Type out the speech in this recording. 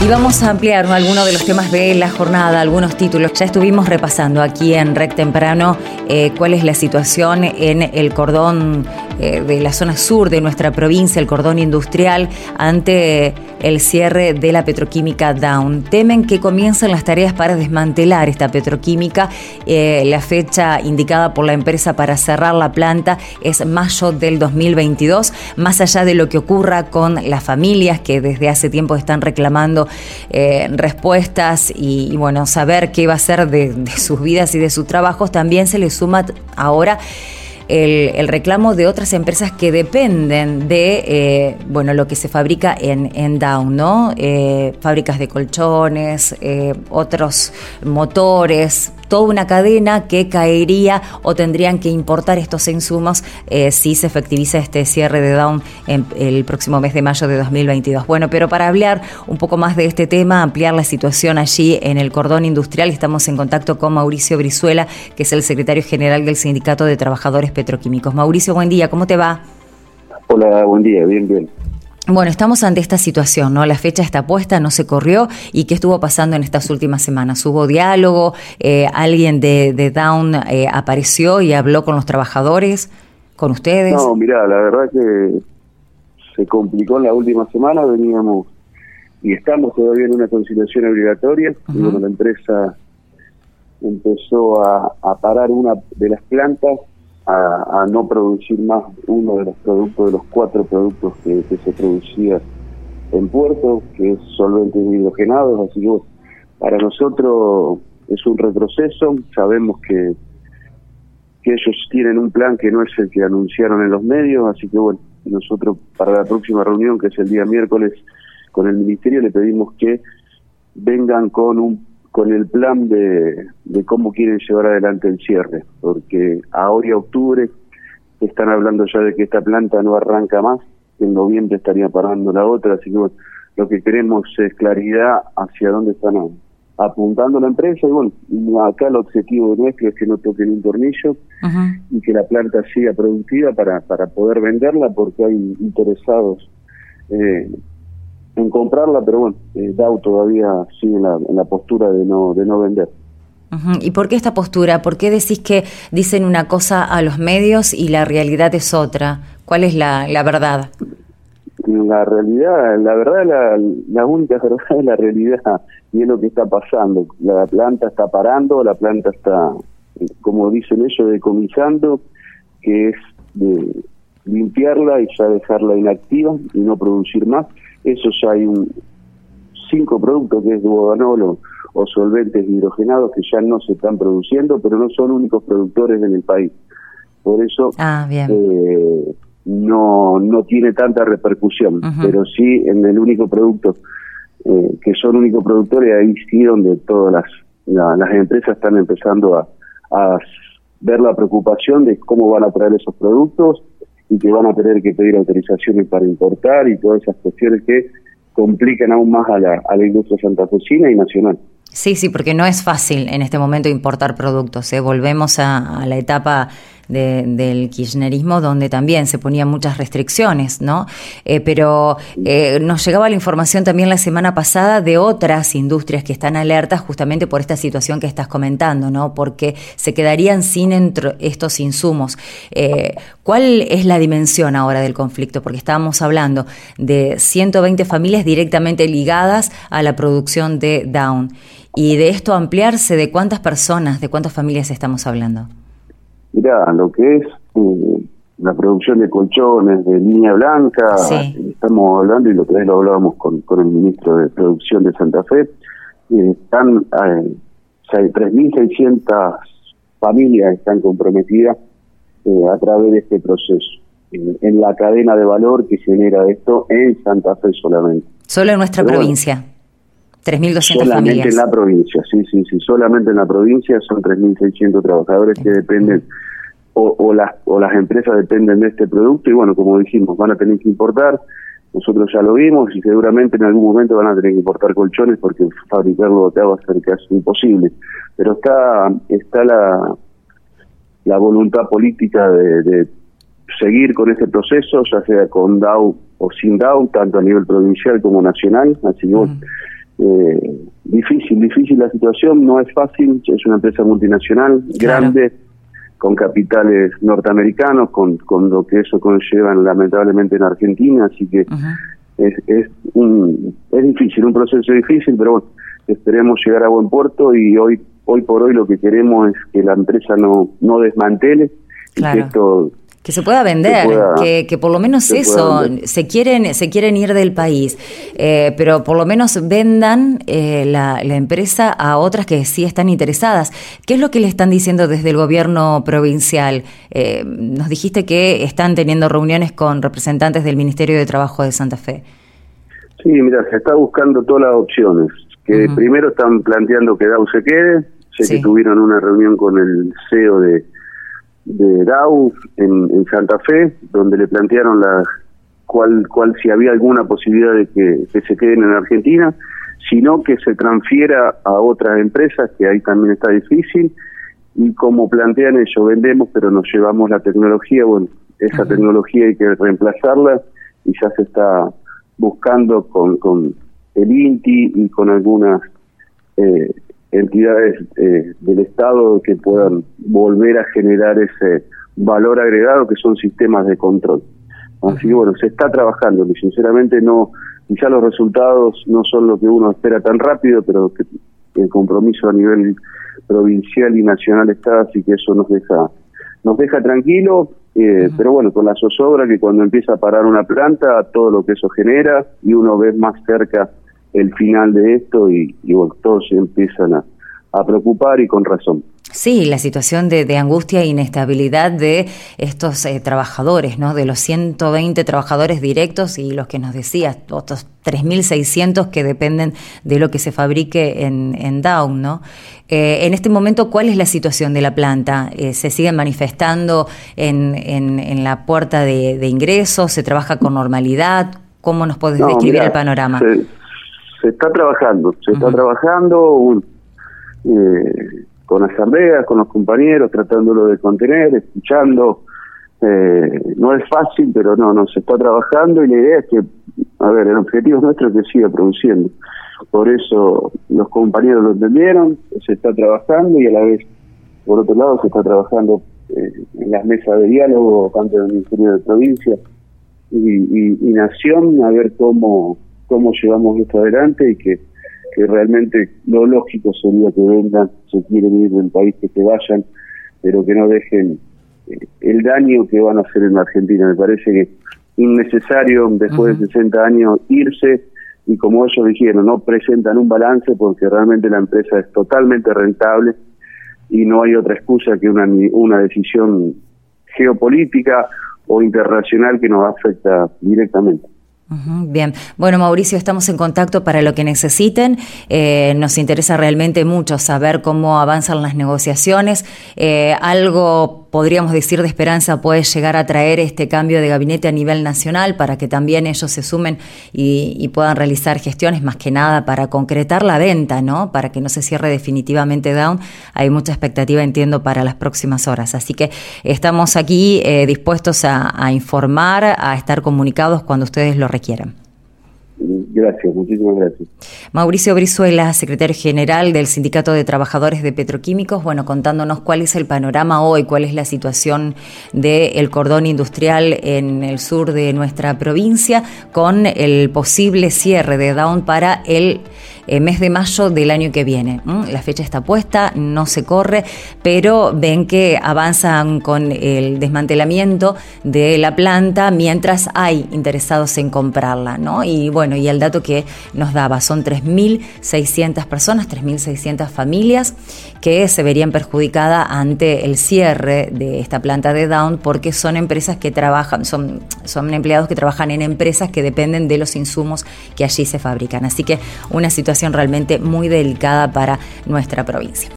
Y vamos a ampliar algunos de los temas de la jornada, algunos títulos. Ya estuvimos repasando aquí en REC Temprano eh, cuál es la situación en el cordón eh, de la zona sur de nuestra provincia, el cordón industrial, ante el cierre de la petroquímica Down. Temen que comiencen las tareas para desmantelar esta petroquímica. Eh, la fecha indicada por la empresa para cerrar la planta es mayo del 2022, más allá de lo que ocurra con las familias que desde hace tiempo están reclamando eh, respuestas y, bueno, saber qué va a ser de, sus vidas y de sus trabajos, también se le suma ahora el, reclamo de otras empresas que dependen de eh, bueno lo que se fabrica en, en Down, ¿no? Eh, fábricas de colchones, otros motores, toda una cadena que caería o tendrían que importar estos insumos eh, si se efectiviza este cierre de Down en el próximo mes de mayo de 2022. Bueno, pero para hablar un poco más de este tema, ampliar la situación allí en el cordón industrial, estamos en contacto con Mauricio Brizuela, que es el secretario general del Sindicato de Trabajadores Petroquímicos. Mauricio, buen día, ¿cómo te va? Hola, buen día, bien, bien. Bueno, estamos ante esta situación, ¿no? La fecha está puesta, no se corrió. ¿Y qué estuvo pasando en estas últimas semanas? ¿Hubo diálogo? Eh, ¿Alguien de, Down eh, apareció y habló con los trabajadores, con ustedes? No, mira, la verdad que se complicó en la última semana. Veníamos y estamos todavía en una conciliación obligatoria. y bueno, la empresa empezó a parar una de las plantas a, no producir más uno de los productos, de los cuatro productos que, se producía en Puerto, que es solventes hidrogenados, así que para nosotros es un retroceso, sabemos que, que ellos tienen un plan que no es el que anunciaron en los medios, así que bueno, nosotros para la próxima reunión, que es el día miércoles, con el Ministerio le pedimos que vengan con un con el plan de, de cómo quieren llevar adelante el cierre, porque ahora y octubre están hablando ya de que esta planta no arranca más, en noviembre estaría parando la otra, así que lo que queremos es claridad hacia dónde están apuntando la empresa y bueno, acá el objetivo nuestro es que no toquen un tornillo y que la planta siga productiva para, para poder venderla porque hay interesados eh, en comprarla, pero bueno, eh, Dow todavía sigue en la, postura de no, de no vender. ¿Y por qué esta postura? ¿Por qué decís que dicen una cosa a los medios y la realidad es otra? ¿Cuál es la, la verdad? La realidad, la verdad, la, la única verdad es la realidad y es lo que está pasando. La planta está parando, la planta está, como dicen ellos, decomisando, que es de limpiarla y ya dejarla inactiva y no producir más eso ya hay un cinco productos que es duodanol o, solventes hidrogenados que ya no se están produciendo, pero no son únicos productores en el país. Por eso ah, eh, no, no tiene tanta repercusión, pero sí en el único producto eh, que son únicos productores, ahí sí donde todas las, las empresas están empezando a, a ver la preocupación de cómo van a traer esos productos y que van a tener que pedir autorizaciones para importar y todas esas cuestiones que complican aún más a la, a la industria santafesina y nacional. Sí, sí, porque no es fácil en este momento importar productos. ¿eh? Volvemos a, la etapa del kirchnerismo donde también se ponían muchas restricciones, ¿no? Eh, pero eh, nos llegaba la información también la semana pasada de otras industrias que están alertas justamente por esta situación que estás comentando, ¿no? Porque se quedarían sin estos insumos. ¿Cuál es la dimensión ahora del conflicto? Porque estábamos hablando de 120 familias directamente ligadas a la producción de Down. Y de esto ampliarse, ¿de cuántas personas, de cuántas familias estamos hablando? Mira, lo que es eh, la producción de colchones de línea blanca, estamos hablando, y lo que lo hablábamos con, con el ministro de Producción de Santa Fe, eh, están eh, 3.600 familias están comprometidas eh, a través de este proceso, en la cadena de valor que genera esto en Santa Fe solamente. Solo en nuestra provincia. 3.200 Solamente en la provincia, sí, sí, sí, solamente en la provincia son 3.600 trabajadores que dependen, o, o, las, o las empresas dependen de este producto y bueno, como dijimos, van a tener que importar, nosotros ya lo vimos y seguramente en algún momento van a tener que importar colchones porque fabricarlo acá va a ser casi imposible. Pero está, está la, la voluntad política de, seguir con este proceso, ya sea con DAO o sin DAO, tanto a nivel provincial como nacional, así que Eh, difícil, difícil la situación, no es fácil, es una empresa multinacional, grande, con capitales norteamericanos, con, con lo que eso conlleva lamentablemente en Argentina, así que es, es, un, es difícil, un proceso difícil, pero bueno, esperemos llegar a buen puerto y hoy hoy por hoy lo que queremos es que la empresa no, no desmantele y que esto que se pueda vender, que, que, por lo menos eso, se quieren, se quieren ir del país, eh, pero por lo menos vendan eh, la, la, empresa a otras que sí están interesadas. ¿Qué es lo que le están diciendo desde el gobierno provincial? Eh, nos dijiste que están teniendo reuniones con representantes del Ministerio de Trabajo de Santa Fe. Sí, mira, se está buscando todas las opciones. Que primero están planteando que DAO se quede, sé que tuvieron una reunión con el CEO de de DAO en, Santa Fe, donde le plantearon la cuál, cuál si había alguna posibilidad de que, se queden en Argentina, sino que se transfiera a otras empresas, que ahí también está difícil, y como plantean ellos, vendemos, pero nos llevamos la tecnología, bueno, esa tecnología hay que reemplazarla y ya se está buscando con, con el INTI y con algunas eh, entidades eh, del Estado que puedan volver a generar ese valor agregado que son sistemas de control. Así que bueno, se está trabajando y sinceramente no, quizá los resultados no son lo que uno espera tan rápido, pero que el compromiso a nivel provincial y nacional está, así que eso nos deja nos deja tranquilo, eh, pero bueno, con la zozobra que cuando empieza a parar una planta, todo lo que eso genera y uno ve más cerca el final de esto y, bueno, todos se empiezan a, preocupar y con razón. Sí, la situación de, angustia e inestabilidad de estos eh, trabajadores, ¿no? De los 120 trabajadores directos y los que nos decías, otros 3.600 que dependen de lo que se fabrique en, en Down, ¿no? Eh, en este momento, ¿cuál es la situación de la planta? Eh, ¿Se siguen manifestando en, en, la puerta de, ingreso? ¿Se trabaja con normalidad? ¿Cómo nos puedes describir el panorama? se está trabajando, se está trabajando eh, con asambleas, con los compañeros, tratándolo de contener, escuchando. Eh, no es fácil, pero no, no, se está trabajando y la idea es que, a ver, el objetivo nuestro es que siga produciendo. Por eso los compañeros lo entendieron, se está trabajando y a la vez, por otro lado, se está trabajando eh, en las mesas de diálogo, tanto del Ministerio de Provincia y, y Nación, a ver cómo cómo llevamos esto adelante y que, que realmente lo lógico sería que vengan, se quieren ir del país, que se vayan, pero que no dejen eh, el daño que van a hacer en Argentina. Me parece que innecesario después de 60 años irse y como ellos dijeron, no presentan un balance porque realmente la empresa es totalmente rentable y no hay otra excusa que una, una decisión geopolítica o internacional que nos afecta directamente. Bien, bueno Mauricio, estamos en contacto para lo que necesiten. Eh, nos interesa realmente mucho saber cómo avanzan las negociaciones. Eh, algo podríamos decir de esperanza puede llegar a traer este cambio de gabinete a nivel nacional para que también ellos se sumen y, puedan realizar gestiones más que nada para concretar la venta, ¿no? Para que no se cierre definitivamente Down. Hay mucha expectativa, entiendo, para las próximas horas. Así que estamos aquí eh, dispuestos a, a informar, a estar comunicados cuando ustedes lo requieran quieran. Gracias, muchísimas gracias. Mauricio Brizuela, secretario general del Sindicato de Trabajadores de Petroquímicos, bueno, contándonos cuál es el panorama hoy, cuál es la situación del cordón industrial en el sur de nuestra provincia, con el posible cierre de Down para el eh, mes de mayo del año que viene. La fecha está puesta, no se corre, pero ven que avanzan con el desmantelamiento de la planta mientras hay interesados en comprarla, ¿no? Y bueno, y el dato que nos daba son 3.600 personas, 3.600 familias que se verían perjudicadas ante el cierre de esta planta de Down porque son empresas que trabajan, son, son empleados que trabajan en empresas que dependen de los insumos que allí se fabrican. Así que una realmente muy delicada para nuestra provincia.